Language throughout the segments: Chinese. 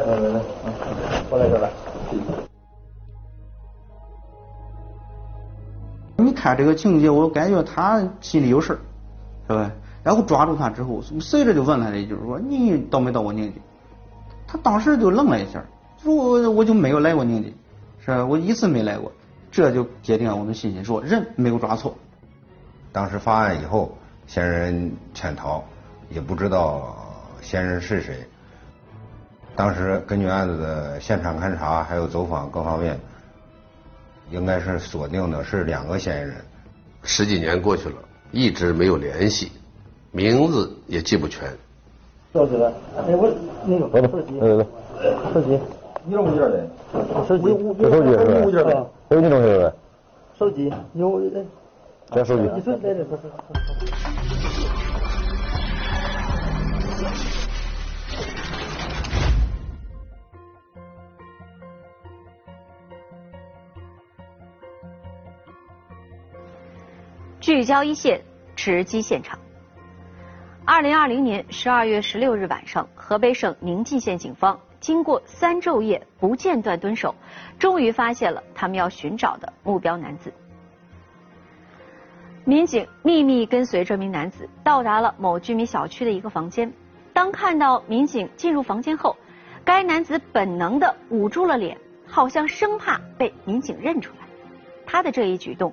来，来。来来来来，过来。你看这个情节，我感觉他心里有事儿，是吧？然后抓住他之后，随着就问他的就是说你到没到过宁家？他当时就愣了一下，说我我就没有来过宁家，是吧？我一次没来过，这就坚定了我们信心，说人没有抓错。当时发案以后，嫌疑人潜逃，也不知道嫌疑人是谁。当时根据案子的现场勘查还有走访各方面，应该是锁定的是两个嫌疑人。十几年过去了，一直没有联系。名字也记不全。小子，哎我那个手机，手机，你这物件的？手机，这手机是吧？物件的。有你东西呗？手机有的。这手机。你说在这不是？聚焦一线，直击现场。二零二零年十二月十六日晚上，河北省宁晋县警方经过三昼夜不间断蹲守，终于发现了他们要寻找的目标男子。民警秘密跟随这名男子到达了某居民小区的一个房间。当看到民警进入房间后，该男子本能的捂住了脸，好像生怕被民警认出来。他的这一举动，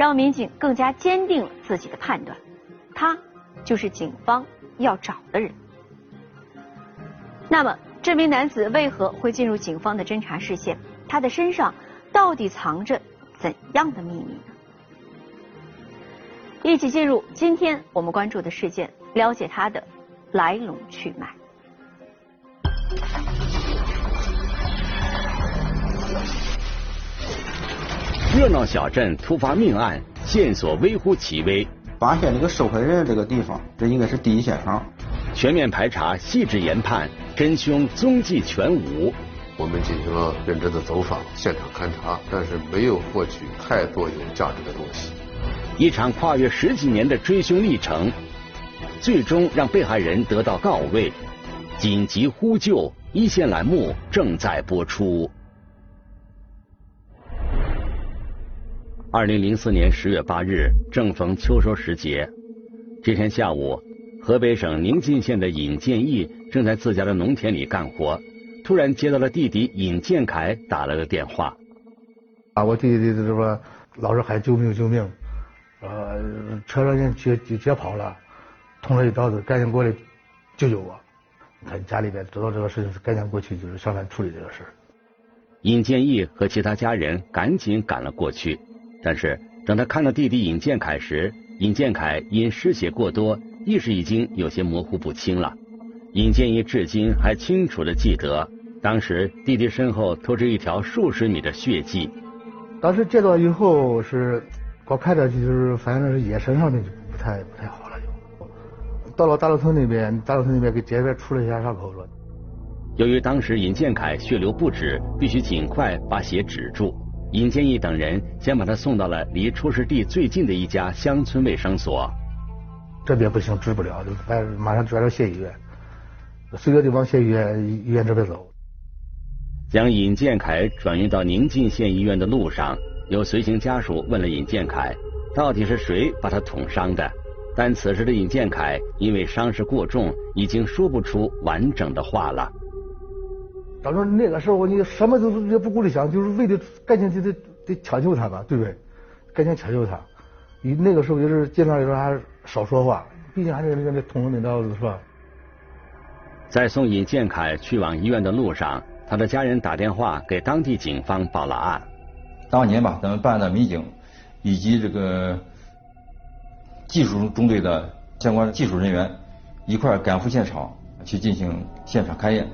让民警更加坚定了自己的判断，他。就是警方要找的人。那么，这名男子为何会进入警方的侦查视线？他的身上到底藏着怎样的秘密呢？一起进入今天我们关注的事件，了解他的来龙去脉。热闹小镇突发命案，线索微乎其微。发现这个受害人这个地方，这应该是第一现场。全面排查，细致研判，真凶踪迹全无。我们进行了认真的走访、现场勘查，但是没有获取太多有价值的东西。一场跨越十几年的追凶历程，最终让被害人得到告慰。紧急呼救一线栏目正在播出。二零零四年十月八日，正逢秋收时节。这天下午，河北省宁晋县的尹建义正在自家的农田里干活，突然接到了弟弟尹建凯打来的电话。啊，我弟弟这说老是喊救命救命，呃，车上人接就接跑了，捅了一刀子，赶紧过来救救我。他家里边知道这个事情，赶紧过去就是上来处理这个事。尹建义和其他家人赶紧赶了过去。但是，等他看到弟弟尹建凯时，尹建凯因失血过多，意识已经有些模糊不清了。尹建一至今还清楚的记得，当时弟弟身后拖着一条数十米的血迹。当时见到以后是，我看着就是反正是眼神上面就不太不太好了，就到了大路村那边，大路村那边给街边出了一下伤口了。由于当时尹建凯血流不止，必须尽快把血止住。尹建义等人先把他送到了离出事地最近的一家乡村卫生所。这边不行，治不了，就反马上转到县医院。随着就往县医院医院这边走。将尹建凯转运到宁晋县医院的路上，有随行家属问了尹建凯，到底是谁把他捅伤的？但此时的尹建凯因为伤势过重，已经说不出完整的话了。当时那个时候，你什么都也不顾虑想，就是为了赶紧就得得抢救他吧，对不对？赶紧抢救他。你那个时候也是尽量说还少说话，毕竟还是人家捅了那刀子，是吧？在送尹建凯去往医院的路上，他的家人打电话给当地警方报了案。当年吧，咱们办案的民警以及这个技术中队的相关技术人员一块赶赴现场去进行现场勘验。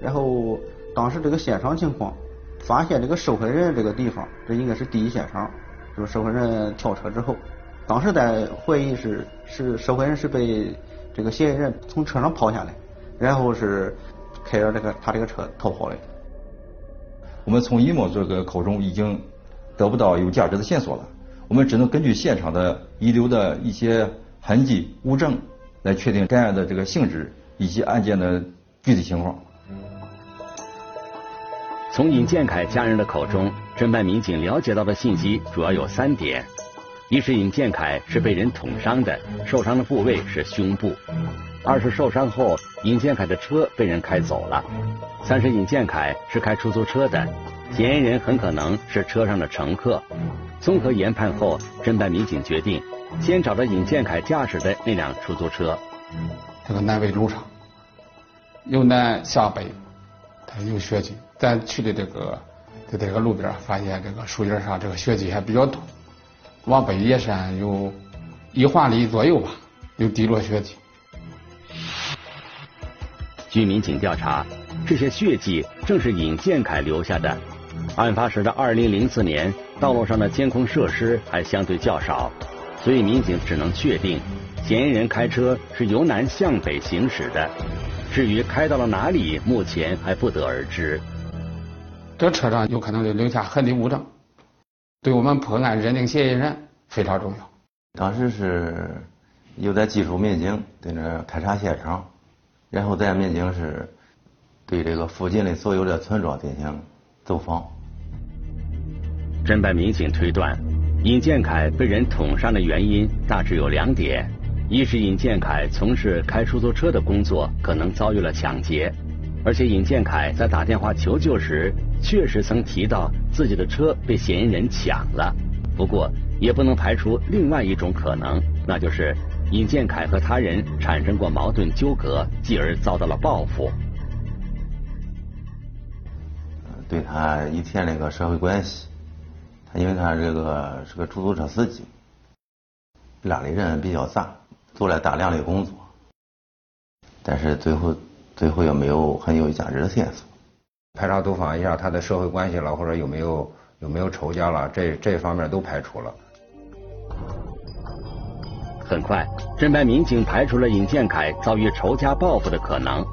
然后当时这个现场情况，发现这个受害人这个地方，这应该是第一现场，就是受害人跳车之后，当时在怀疑是是受害人是被这个嫌疑人从车上抛下来，然后是开着这个他这个车逃跑的。我们从尹某这个口中已经得不到有价值的线索了，我们只能根据现场的遗留的一些痕迹物证来确定该案的这个性质以及案件的具体情况。从尹建凯家人的口中，侦办民警了解到的信息主要有三点：一是尹建凯是被人捅伤的，受伤的部位是胸部；二是受伤后，尹建凯的车被人开走了；三是尹建凯是开出租车的，嫌疑人很可能是车上的乘客。综合研判后，侦办民警决定先找到尹建凯驾驶的那辆出租车。这个南北路上，由南向北，它有血迹。咱去的这个，在这个路边发现这个树叶上这个血迹还比较多，往北野山有一华里左右吧，有滴落血迹。据民警调查，这些血迹正是尹建凯留下的。案发时的二零零四年，道路上的监控设施还相对较少，所以民警只能确定，嫌疑人开车是由南向北行驶的。至于开到了哪里，目前还不得而知。这车上有可能就留下痕迹物证，对我们破案认定嫌疑人非常重要。当时是有在技术民警在那勘察现场，然后咱民警是对这个附近的所有的村庄进行走访。侦办民警推断，尹建凯被人捅伤的原因大致有两点：一是尹建凯从事开出租车的工作，可能遭遇了抢劫。而且尹建凯在打电话求救时，确实曾提到自己的车被嫌疑人抢了。不过，也不能排除另外一种可能，那就是尹建凯和他人产生过矛盾纠葛，继而遭到了报复。对他以前那个社会关系，他因为他这个是个出租车司机，拉的人比较杂，做了大量的工作，但是最后。最后有没有很有价值的线索，排查走访一下他的社会关系了，或者有没有有没有仇家了，这这方面都排除了。很快，侦办民警排除了尹建凯遭遇仇家报复的可能。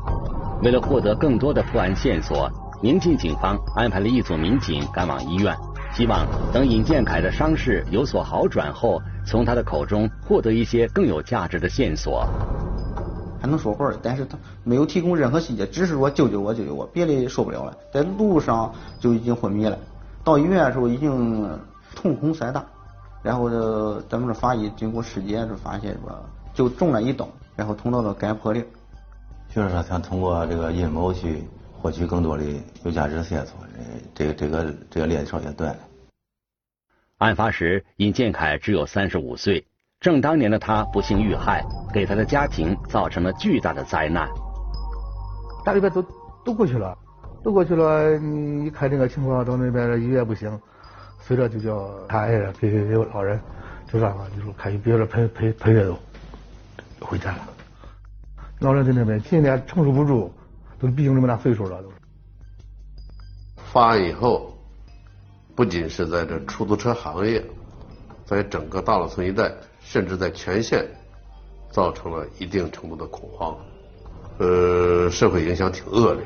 为了获得更多的破案线索，宁晋警方安排了一组民警赶往医院，希望等尹建凯的伤势有所好转后，从他的口中获得一些更有价值的线索。还能说话的，但是他没有提供任何细节，只是说救救我，救救我，别的受不了了。在路上就已经昏迷了，到医院的时候已经瞳孔塞大，然后这咱们这法医经过尸检是发现说就中了一刀，然后捅到了肝破裂。就是说想通过这个阴谋去获取更多的有价值的线索，这个这个这个链条也断了。案发时，尹建凯只有三十五岁。正当年的他不幸遇害，给他的家庭造成了巨大的灾难。大礼拜都都过去了，都过去了。你一看这个情况，到那边医院不行，随着就叫他爱人给给老人就让了，就说看有别人陪陪陪着都，回家了。老人在那边今年承受不住，都毕竟这么大岁数了都。发案以后，不仅是在这出租车行业，在整个大老村一带。甚至在全县造成了一定程度的恐慌，呃，社会影响挺恶劣。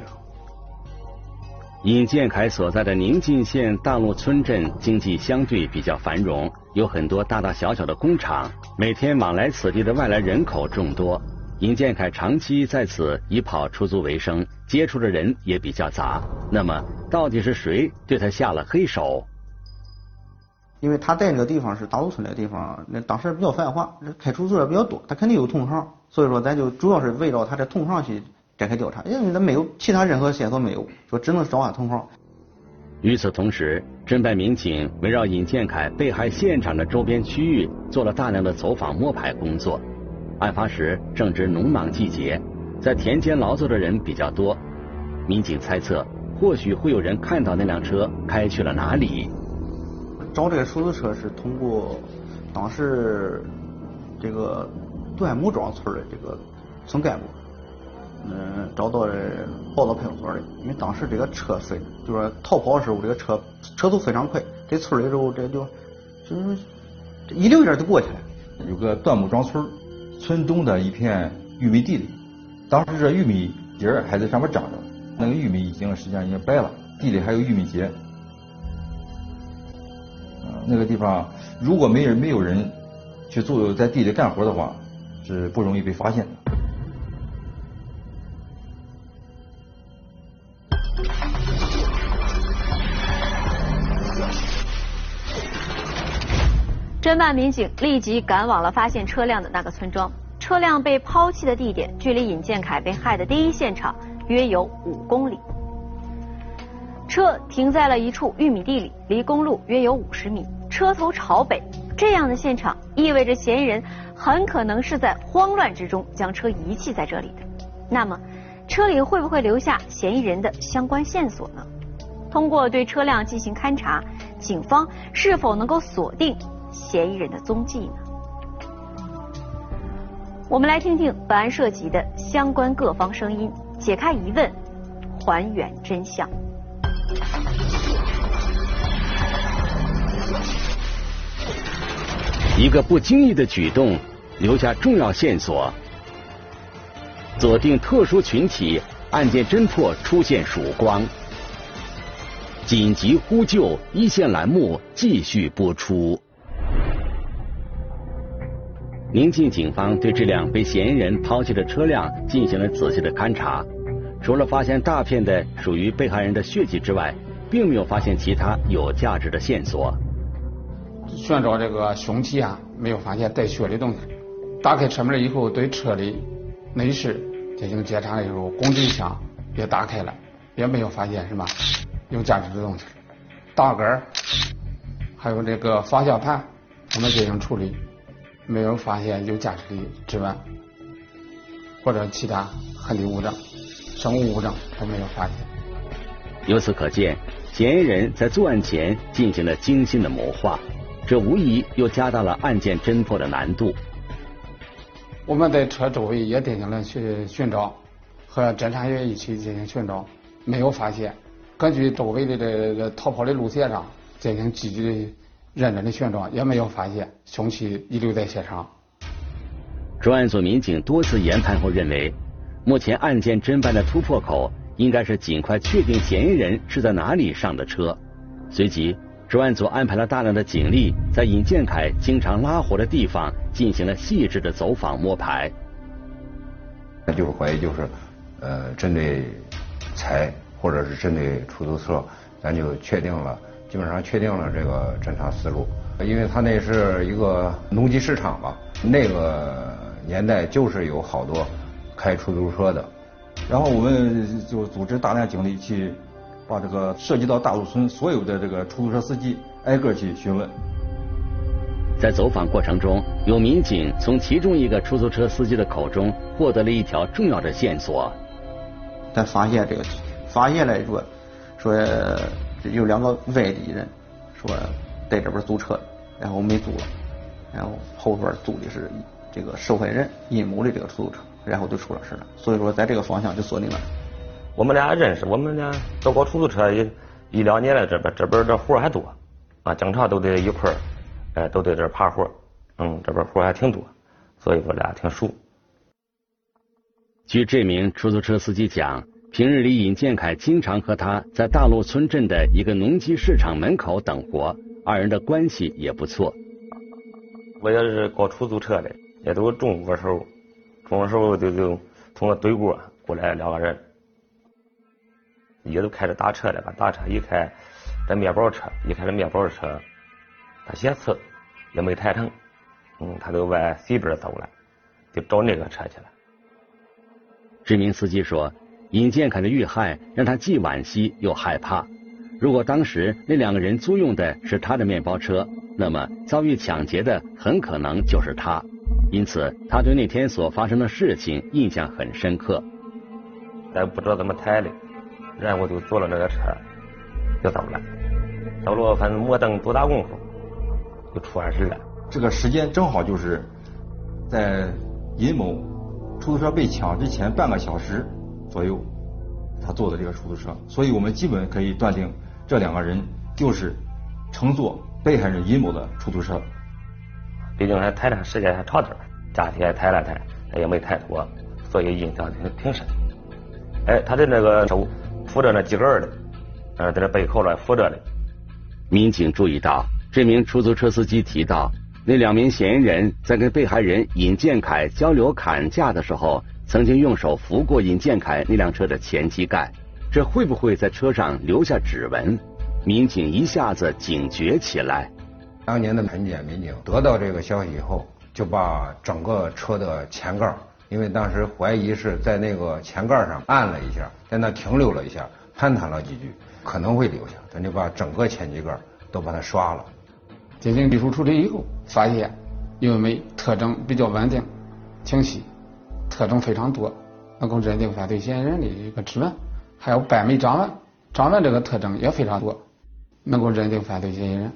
尹建凯所在的宁晋县大路村镇经济相对比较繁荣，有很多大大小小的工厂，每天往来此地的外来人口众多。尹建凯长期在此以跑出租为生，接触的人也比较杂。那么，到底是谁对他下了黑手？因为他在那个地方是大路村那个地方，那当时比较繁华，开出租车比较多，他肯定有同行，所以说咱就主要是围绕他的同行去展开调查，因为他没有其他任何线索没有，说只能找他同行。与此同时，侦办民警围绕尹建凯被害现场的周边区域做了大量的走访摸排工作。案发时正值农忙季节，在田间劳作的人比较多，民警猜测或许会有人看到那辆车开去了哪里。找这个出租车是通过当时这个段木庄村的这个村干部，嗯，找到的报到派出所的。因为当时这个车飞，就是逃跑的时候，这个车车速非常快，在村里时候这就就是一溜烟就过去了。有个段木庄村村东的一片玉米地里，当时这玉米叶还在上面长着，那个玉米已经实际上已经白了，地里还有玉米秸。那个地方如果没人没有人去做在地里干活的话，是不容易被发现的。侦办民警立即赶往了发现车辆的那个村庄。车辆被抛弃的地点距离尹建凯被害的第一现场约有五公里。车停在了一处玉米地里，离公路约有五十米。车头朝北，这样的现场意味着嫌疑人很可能是在慌乱之中将车遗弃在这里的。那么，车里会不会留下嫌疑人的相关线索呢？通过对车辆进行勘查，警方是否能够锁定？嫌疑人的踪迹呢？我们来听听本案涉及的相关各方声音，解开疑问，还原真相。一个不经意的举动，留下重要线索。锁定特殊群体，案件侦破出现曙光。紧急呼救一线栏目继续播出。宁晋警方对这辆被嫌疑人抛弃的车辆进行了仔细的勘查，除了发现大片的属于被害人的血迹之外，并没有发现其他有价值的线索。寻找这个凶器啊，没有发现带血的东西。打开车门以后，对车里内饰进行检查的时候，工具箱也打开了，也没有发现什么有价值的东西。大杆还有这个方向盘，我们进行处理。没有发现有价值的指纹或者其他痕迹物证、生物物证都没有发现。由此可见，嫌疑人在作案前进行了精心的谋划，这无疑又加大了案件侦破的难度。我们在车周围也进行了去寻找，和侦查员一起进行寻找，没有发现。根据周围的这个逃跑的路线上进行积极的。认真的寻找也没有发现凶器遗留在现场。专案组民警多次研判后认为，目前案件侦办的突破口应该是尽快确定嫌疑人是在哪里上的车。随即，专案组安排了大量的警力，在尹建凯经常拉活的地方进行了细致的走访摸排。那就是怀疑就是呃针对财或者是针对出租车，咱就确定了。基本上确定了这个侦查思路，因为他那是一个农机市场吧，那个年代就是有好多开出租车的，然后我们就组织大量警力去把这个涉及到大陆村所有的这个出租车司机挨个去询问。在走访过程中，有民警从其中一个出租车司机的口中获得了一条重要的线索。他发现这个，发现来说说。有两个外地人说在这边租车，然后没租了，然后后边租的是这个受害人尹某的这个出租车，然后就出了事了。所以说在这个方向就锁定了。我们俩认识，我们俩都搞出租车一一两年了，这边这边这活还多啊，经常都得一块儿，哎，都在这爬活，嗯，这边活还挺多，所以我俩挺熟。据这名出租车司机讲。平日里，尹建凯经常和他在大陆村镇的一个农机市场门口等活，二人的关系也不错。我也是搞出租车的，也都中午时候，中午时候就就从那对过过来两个人，一个都开着大车的，把大车一开，这面包车一开这面包车，他先次也没抬成，嗯，他就往西边走了，就找那个车去了。这名司机说。尹建凯的遇害让他既惋惜又害怕。如果当时那两个人租用的是他的面包车，那么遭遇抢劫的很可能就是他。因此，他对那天所发生的事情印象很深刻。咱不知道怎么抬的，然后就坐了那个车就走了。走了，反正没等多大功夫，就出完事了。这个时间正好就是在尹某出租车被抢之前半个小时。左右，他坐的这个出租车，所以我们基本可以断定，这两个人就是乘坐被害人尹某的出租车。毕竟还抬的时间还长点儿，假体还抬了抬，他也没抬多，所以印象挺挺深。哎，他的那个手扶着那几根的，呃，在这背后了扶着的。民警注意到，这名出租车司机提到，那两名嫌疑人在跟被害人尹建凯交流砍价的时候，曾经用手扶过尹建凯那辆车的前机盖，这会不会在车上留下指纹？民警一下子警觉起来。当年的安检民警得到这个消息以后，就把整个车的前盖，因为当时怀疑是在那个前盖上按了一下，在那停留了一下，攀谈了几句。可能会留下，咱就把整个前机盖都把它刷了。进行技术处理以后，发现因为特征比较稳定、清晰，特征非常多，能够认定犯罪嫌疑人的一个指纹，还有掰眉掌纹，掌纹这个特征也非常多，能够认定犯罪嫌疑人。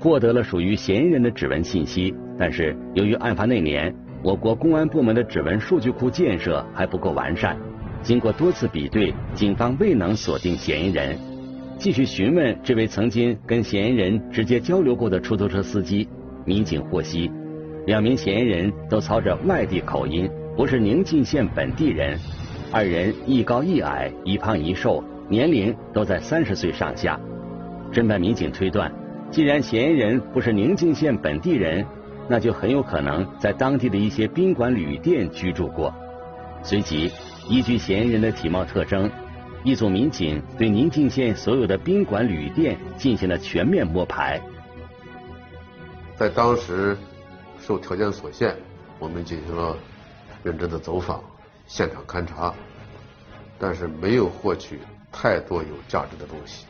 获得了属于嫌疑人的指纹信息，但是由于案发那年我国公安部门的指纹数据库建设还不够完善。经过多次比对，警方未能锁定嫌疑人。继续询问这位曾经跟嫌疑人直接交流过的出租车司机，民警获悉，两名嫌疑人都操着外地口音，不是宁晋县本地人。二人一高一矮，一胖一瘦，年龄都在三十岁上下。侦办民警推断，既然嫌疑人不是宁晋县本地人，那就很有可能在当地的一些宾馆、旅店居住过。随即。依据嫌疑人的体貌特征，一组民警对宁晋县所有的宾馆、旅店进行了全面摸排。在当时受条件所限，我们进行了认真的走访、现场勘查，但是没有获取太多有价值的东西。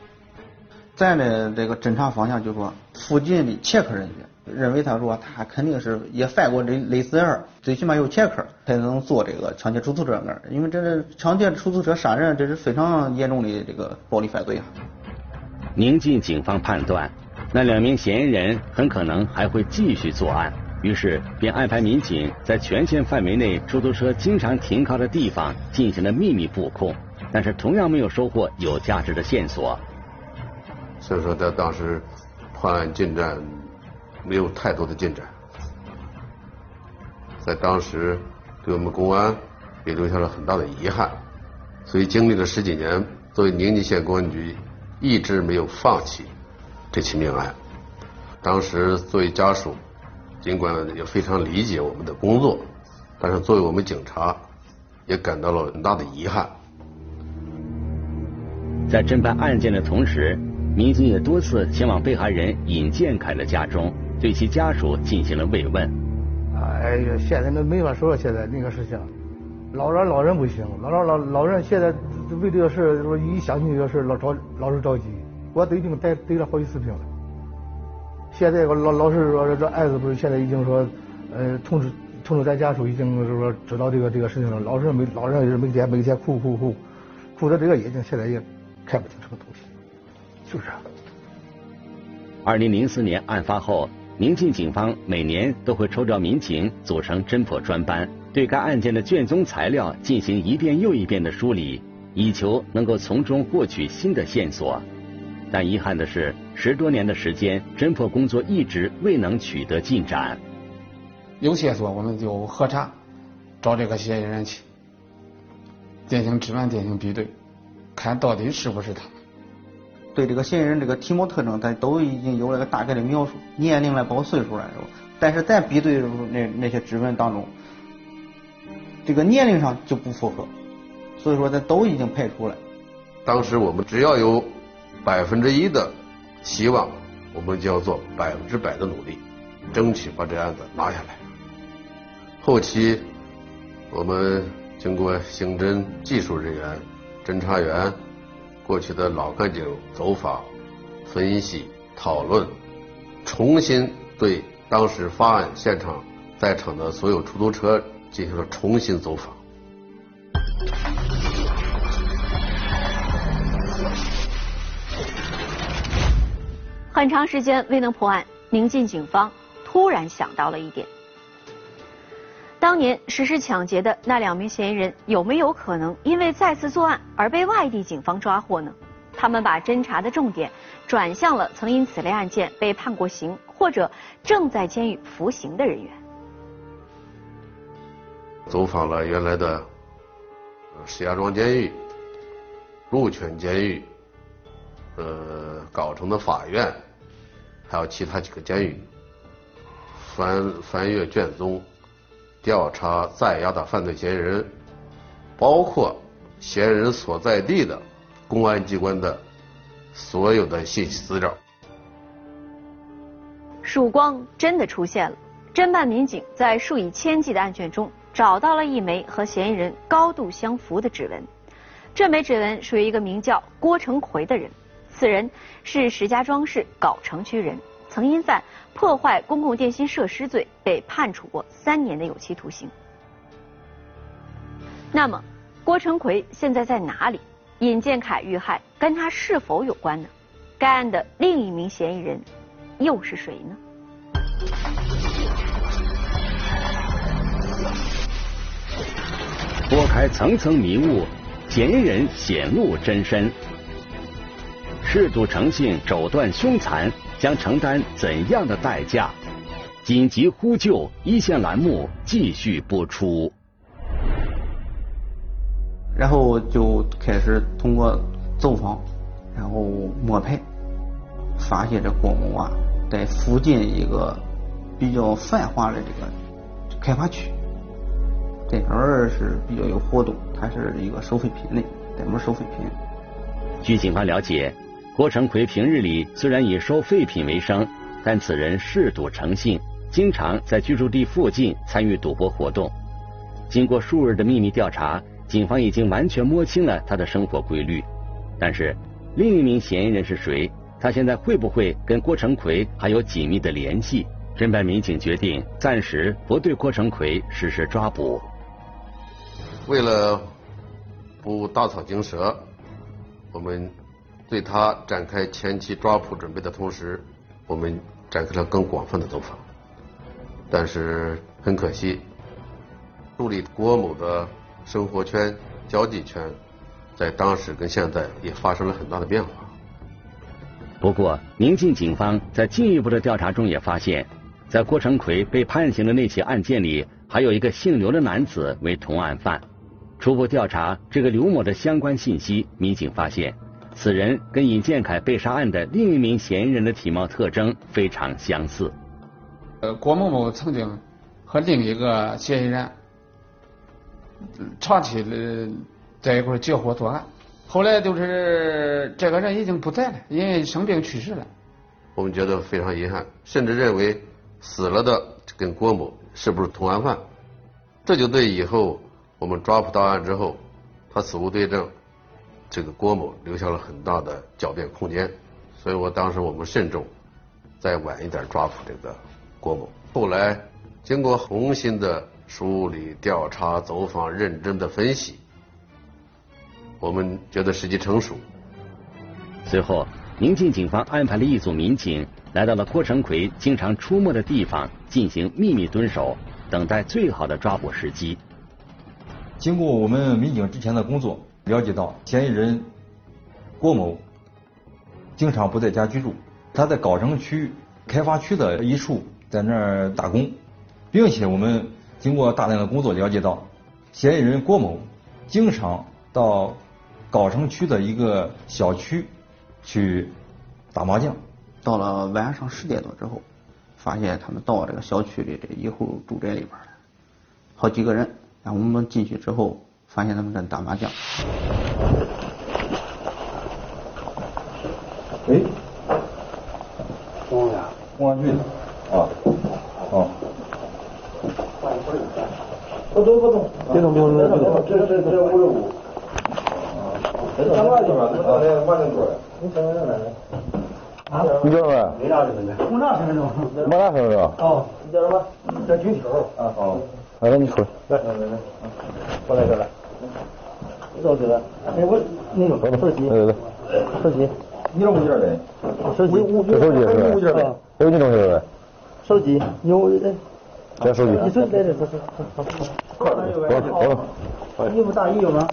再呢这个侦查方向就是说，附近的切克人员。认为他说他肯定是也犯过这类似案，最起码有前科才能做这个抢劫出租车案，因为这是抢劫出租车杀人，这是非常严重的这个暴力犯罪啊。宁晋警方判断，那两名嫌疑人很可能还会继续作案，于是便安排民警在全县范围内出租车经常停靠的地方进行了秘密布控，但是同样没有收获有价值的线索。所以说，他当时破案进展。没有太多的进展，在当时对我们公安也留下了很大的遗憾，所以经历了十几年，作为宁晋县公安局一直没有放弃这起命案。当时作为家属，尽管也非常理解我们的工作，但是作为我们警察，也感到了很大的遗憾。在侦办案件的同时，民警也多次前往被害人尹建凯的家中。对其家属进行了慰问。哎呀，现在那没法说了，现在那个事情，老人老人不行，老老老老人现在为这个事，说一想起这个事，老着老是着急。我都已经得得了好几次病了。现在我老老是说这案子不是现在已经说，呃，通知通知咱家属已经是说知道这个这个事情了。老是每老人也是每天每天哭哭哭，哭的这个眼睛现在也看不清什么东西，就是。二零零四年案发后。宁晋警方每年都会抽调民警组成侦破专班，对该案件的卷宗材料进行一遍又一遍的梳理，以求能够从中获取新的线索。但遗憾的是，十多年的时间，侦破工作一直未能取得进展。有线索我们就核查，找这个嫌疑人去进行指纹进行比对，看到底是不是他。对这个嫌疑人这个体貌特征，咱都已经有了个大概的描述，年龄了，包括岁数了，是吧？但是咱比对的时候，那那些指纹当中，这个年龄上就不符合，所以说咱都已经排除了。当时我们只要有百分之一的希望，我们就要做百分之百的努力，争取把这案子拿下来。后期我们经过刑侦技术人员、侦查员。过去的老干警走访、分析、讨论，重新对当时发案现场在场的所有出租车进行了重新走访。很长时间未能破案，宁晋警方突然想到了一点。当年实施抢劫的那两名嫌疑人有没有可能因为再次作案而被外地警方抓获呢？他们把侦查的重点转向了曾因此类案件被判过刑或者正在监狱服刑的人员。走访了原来的石家庄监狱、鹿泉监狱、呃藁城的法院，还有其他几个监狱，翻翻阅卷宗，调查在押的犯罪嫌疑人，包括嫌疑人所在地的公安机关的所有的信息资料。曙光真的出现了，侦办民警在数以千计的案卷中。找到了一枚和嫌疑人高度相符的指纹，这枚指纹属于一个名叫郭成奎的人，此人是石家庄市藁城区人，曾因犯破坏公共电信设施罪被判处过三年的有期徒刑。那么，郭成奎现在在哪里？尹建凯遇害跟他是否有关呢？该案的另一名嫌疑人又是谁呢？拨开层层迷雾，嫌疑人显露真身。嗜赌成性、手段凶残，将承担怎样的代价？紧急呼救！一线栏目继续播出。然后就开始通过走访，然后摸排，发现这郭某啊，在附近一个比较繁华的这个开发区。这边儿是比较有活动，它是一个收废品的，专门收废品。据警方了解，郭成奎平日里虽然以收废品为生，但此人嗜赌成性，经常在居住地附近参与赌博活动。经过数日的秘密调查，警方已经完全摸清了他的生活规律。但是，另一名嫌疑人是谁？他现在会不会跟郭成奎还有紧密的联系？侦办民警决定暂时不对郭成奎实施抓捕。为了不打草惊蛇，我们对他展开前期抓捕准备的同时，我们展开了更广泛的走访。但是很可惜，助理郭某的生活圈、交际圈，在当时跟现在也发生了很大的变化。不过，宁晋警方在进一步的调查中也发现，在郭成奎被判刑的那起案件里，还有一个姓刘的男子为同案犯。初步调查这个刘某的相关信息，民警发现，此人跟尹建凯被杀案的另一名嫌疑人的体貌特征非常相似。呃，郭某某曾经和另一个嫌疑人长期的在一块结伙作案，后来就是这个人已经不在了，因为生病去世了。我们觉得非常遗憾，甚至认为死了的跟郭某是不是同案犯，这就对以后。我们抓捕到案之后，他死无对证，这个郭某留下了很大的狡辩空间，所以我当时我们慎重，再晚一点抓捕这个郭某。后来经过重新的梳理、调查、走访、认真的分析，我们觉得时机成熟。随后，宁晋警方安排了一组民警来到了郭成奎经常出没的地方，进行秘密蹲守，等待最好的抓捕时机。经过我们民警之前的工作，了解到嫌疑人郭某经常不在家居住，他在藁城区开发区的一处在那儿打工，并且我们经过大量的工作了解到，嫌疑人郭某经常到藁城区的一个小区去打麻将。到了晚上十点多之后，发现他们到这个小区里的一户住宅里边来，好几个人。然后我们进去之后，发现他们在打麻将。哎，公安呀，公安局的啊，哦。不动不动，别动别动别动，这这这五十五。啊，那马铃桌。你身份证来啊？你叫什么？没啥身份证。没啥身份证。没啥身份证。哦，你叫什么？叫军球。啊好。来，你出来。来来来，过来过来。你？哎，我那个手机。来来来，手机。你这物件嘞？手机。这手机是吧？物件嘞？有你东西呗？手机有哎。这手机。你手来来，走走走走。好了，好了。衣服大衣有吗？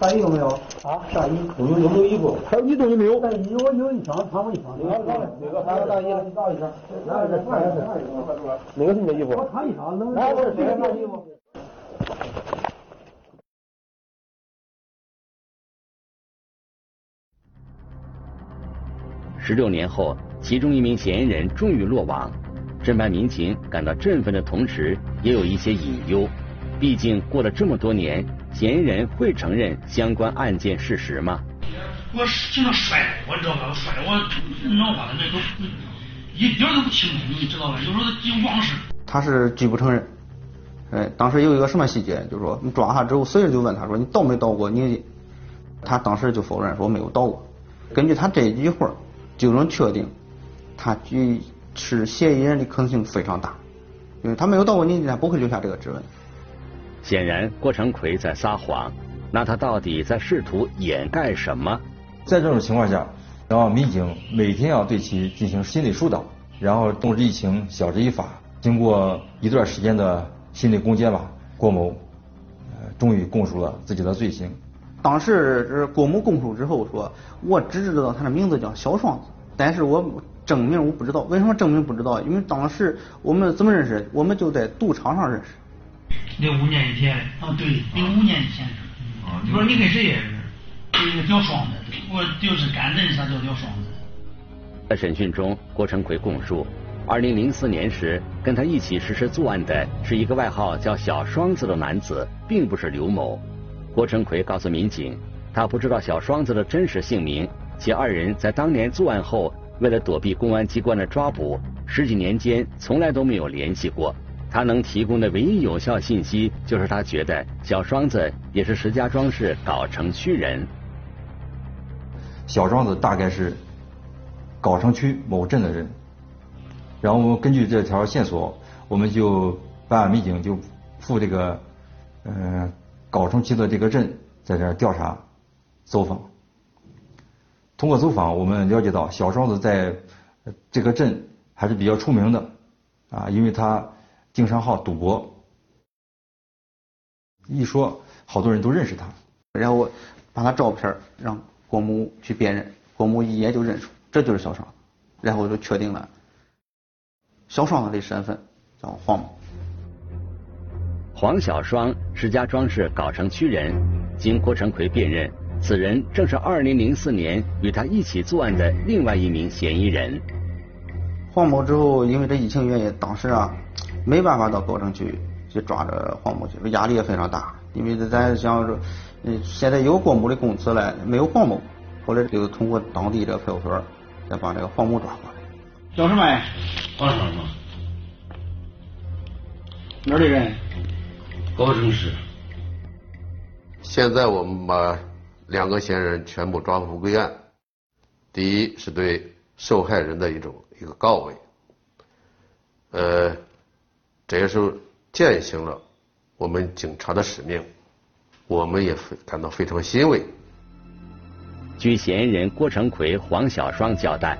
大衣有没有？啊，大衣有没有有没有衣服？还有一东西没有？大衣我有一箱，穿过一箱。哪个哪个？哪个？哪个上衣？哪一箱？哪个？哪个？哪个是你的衣服？我穿一箱，能哪个是谁的衣服？十六年后，其中一名嫌疑人终于落网。侦办民警感到振奋的同时，也有一些隐忧。毕竟过了这么多年，嫌疑人会承认相关案件事实吗？我经常摔，我知道吧？我摔，我脑瓜子那都一点都不清楚，你知道吧？有时候就忘事。他是拒不承认。哎，当时有一个什么细节，就是说，你抓他之后，随时就问他说：“你到没到过你？”他当时就否认说没有到过。根据他这一句话，就能确定他举是嫌疑人的可能性非常大，因为他没有到过年纪，他不会留下这个指纹。显然，郭成奎在撒谎。那他到底在试图掩盖什么？在这种情况下，然后民警每天要对其进行心理疏导，然后动之以情，晓之以法。经过一段时间的心理攻坚吧，郭某呃终于供述了自己的罪行。当时是郭某供述之后说：“我只知道他的名字叫小双子，但是我真名我不知道。为什么真名不知道？因为当时我们怎么认识？我们就在赌场上认识。零五年以前的啊，对，零五年以前是。你说你跟谁认识？一个叫双子，我就是干认识他叫叫双子。在审讯中，郭成奎供述，二零零四年时跟他一起实施作案的是一个外号叫小双子的男子，并不是刘某。郭成奎告诉民警，他不知道小双子的真实姓名，且二人在当年作案后，为了躲避公安机关的抓捕，十几年间从来都没有联系过。他能提供的唯一有效信息，就是他觉得小双子也是石家庄市藁城区人。小双子大概是藁城区某镇的人，然后我们根据这条线索，我们就办案民警就赴这个嗯藁城区的这个镇，在这儿调查走访。通过走访，我们了解到小双子在这个镇还是比较出名的啊，因为他。经商好赌博，一说好多人都认识他，然后把他照片让郭某去辨认，郭某一眼就认出这就是小双，然后就确定了小双子的身份叫黄某。黄小双，石家庄市藁城区人，经郭成奎辨认，此人正是2004年与他一起作案的另外一名嫌疑人。黄某之后因为这疫情原因，当时啊。没办法到藁城去去抓着黄某去，压力也非常大。因为咱想说，嗯，现在有郭某的供词了，没有黄某，后来就通过当地这派出所，再把这个黄某抓过来。叫什么呀？黄什么？哪里人？藁城市。现在我们把两个嫌疑人全部抓捕归案。第一是对受害人的一种一个告慰，呃。这也是践行了我们警察的使命，我们也感到非常欣慰。据嫌疑人郭成奎、黄小双交代，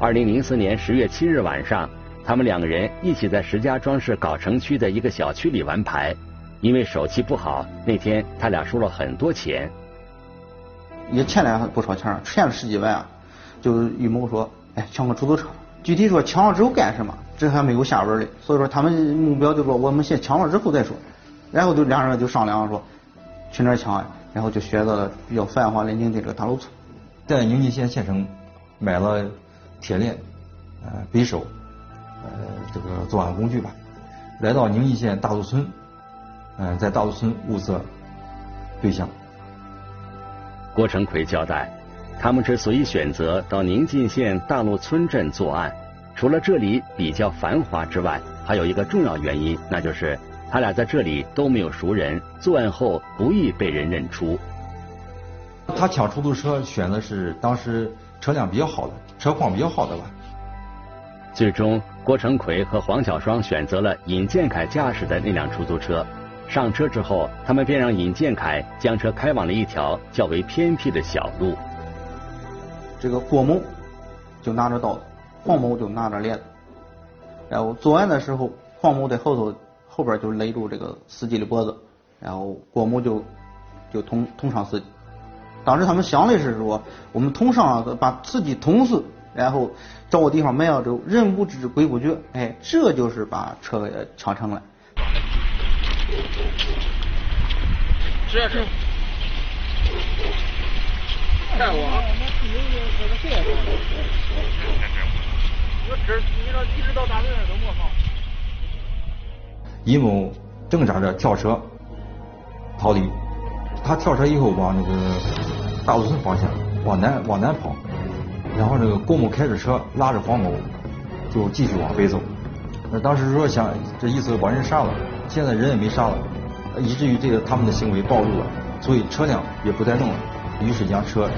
二零零四年十月七日晚上，他们两个人一起在石家庄市藁城区的一个小区里玩牌。因为手气不好，那天他俩输了很多钱。也欠了不少钱，欠了十几万啊！就预谋说，哎，抢个出租车。具体说抢了之后干什么？这还没有下文的，所以说他们目标就说我们先抢了之后再说，然后就两人就商量说去哪儿抢，然后就选择了比较繁华的宁静这个大路村，在宁晋县县城买了铁链、呃匕首、呃这个作案工具吧，来到宁晋县大路村，嗯在大陆村物色对象。郭成奎交代，他们之所以选择到宁晋县大陆村镇作案。除了这里比较繁华之外，还有一个重要原因，那就是他俩在这里都没有熟人，作案后不易被人认出。他抢出租车选的是当时车辆比较好的、车况比较好的吧。最终，郭成奎和黄小双选择了尹建凯驾驶的那辆出租车。上车之后，他们便让尹建凯将车开往了一条较为偏僻的小路。这个郭某就拿着刀。黄某就拿着链子，然后作案的时候，黄某在后头后边就勒住这个司机的脖子，然后郭某就就捅捅伤司机。当时他们想的是说，我们捅伤把司机捅死，然后找个地方埋了之后，人不知鬼不觉，哎，这就是把车给抢成了。是是。看我。我这你到一直到大门都没放。尹某挣扎着跳车逃离，他跳车以后往那个大路村方向往南往南跑，然后这个郭某开着车拉着黄某就继续往北走。那当时说想这意思把人杀了，现在人也没杀了，以至于这个他们的行为暴露了，所以车辆也不再弄了，于是将车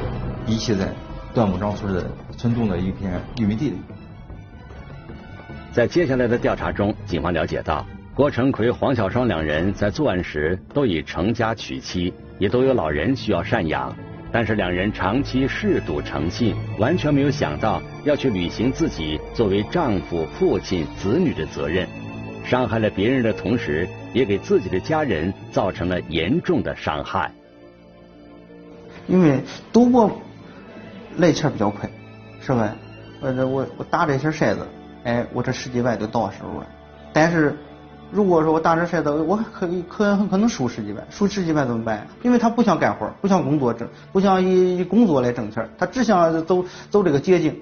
遗弃在段木庄村的村东的一片玉米地里。在接下来的调查中，警方了解到。郭成奎、黄小双两人在作案时都已成家娶妻，也都有老人需要赡养，但是两人长期嗜赌成性，完全没有想到要去履行自己作为丈夫、父亲、子女的责任，伤害了别人的同时，也给自己的家人造成了严重的伤害。因为赌博来钱比较快，是吧？我这我我打这些骰子，哎，我这十几万就到手了，但是。如果说我打这骰子，我可以可很可能输十几万，输十几万怎么办？因为他不想干活，不想工作挣，不想以以工作来挣钱，他只想走走这个捷径。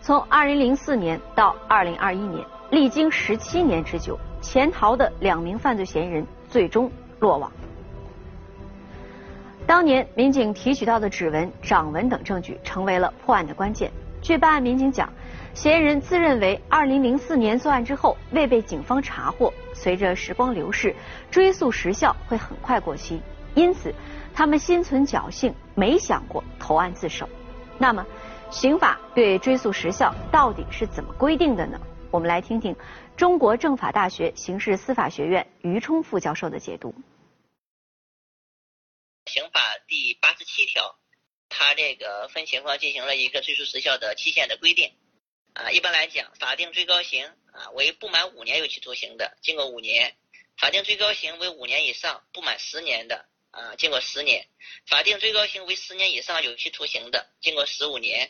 从二零零四年到二零二一年，历经十七年之久，潜逃的两名犯罪嫌疑人最终落网。当年民警提取到的指纹、掌纹等证据，成为了破案的关键。据办案民警讲，嫌疑人自认为2004年作案之后未被警方查获，随着时光流逝，追诉时效会很快过期，因此他们心存侥幸，没想过投案自首。那么，刑法对追诉时效到底是怎么规定的呢？我们来听听中国政法大学刑事司法学院于冲副教授的解读。刑法第八十七条，它这个分情况进行了一个追诉时效的期限的规定。啊，一般来讲，法定最高刑啊为不满五年有期徒刑的，经过五年；法定最高刑为五年以上不满十年的，啊，经过十年；法定最高刑为十年以上有期徒刑的，经过十五年；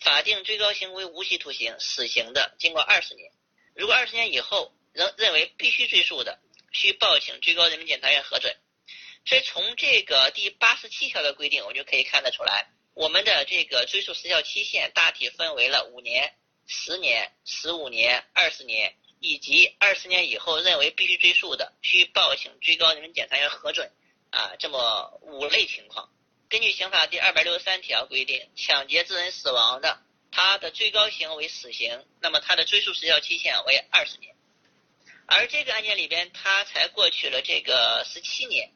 法定最高刑为无期徒刑、死刑的，经过二十年。如果二十年以后仍认为必须追诉的，需报请最高人民检察院核准。所以从这个第八十七条的规定，我就可以看得出来，我们的这个追诉时效期限大体分为了五年、十年、十五年、二十年，以及二十年以后认为必须追诉的，需报请最高人民检察院核准啊，这么五类情况。根据刑法第二百六十三条规定，抢劫致人死亡的，他的最高刑为死刑，那么它的追诉时效期限为二十年。而这个案件里边，他才过去了这个十七年。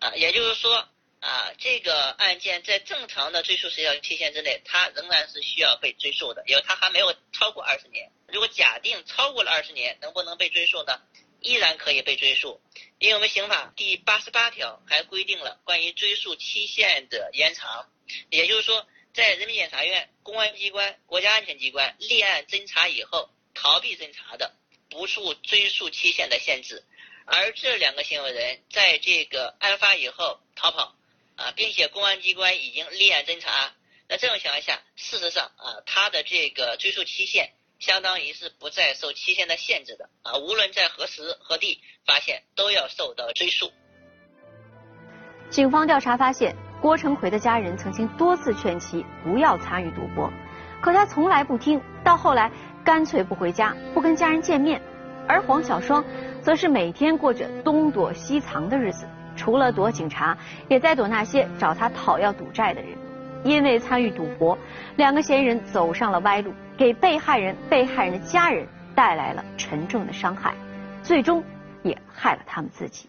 啊，也就是说，啊，这个案件在正常的追诉时效期限之内，它仍然是需要被追诉的，因为它还没有超过二十年。如果假定超过了二十年，能不能被追诉呢？依然可以被追诉，因为我们刑法第八十八条还规定了关于追诉期限的延长。也就是说，在人民检察院、公安机关、国家安全机关立案侦查以后，逃避侦查的，不受追诉期限的限制。而这两个行为人在这个案发以后逃跑啊，并且公安机关已经立案侦查，那这种情况下，事实上啊，他的这个追诉期限相当于是不再受期限的限制的啊，无论在何时何地发现，都要受到追诉。警方调查发现，郭成奎的家人曾经多次劝其不要参与赌博，可他从来不听，到后来干脆不回家，不跟家人见面，而黄小双。则是每天过着东躲西藏的日子，除了躲警察，也在躲那些找他讨要赌债的人。因为参与赌博，两个嫌疑人走上了歪路，给被害人、被害人的家人带来了沉重的伤害，最终也害了他们自己。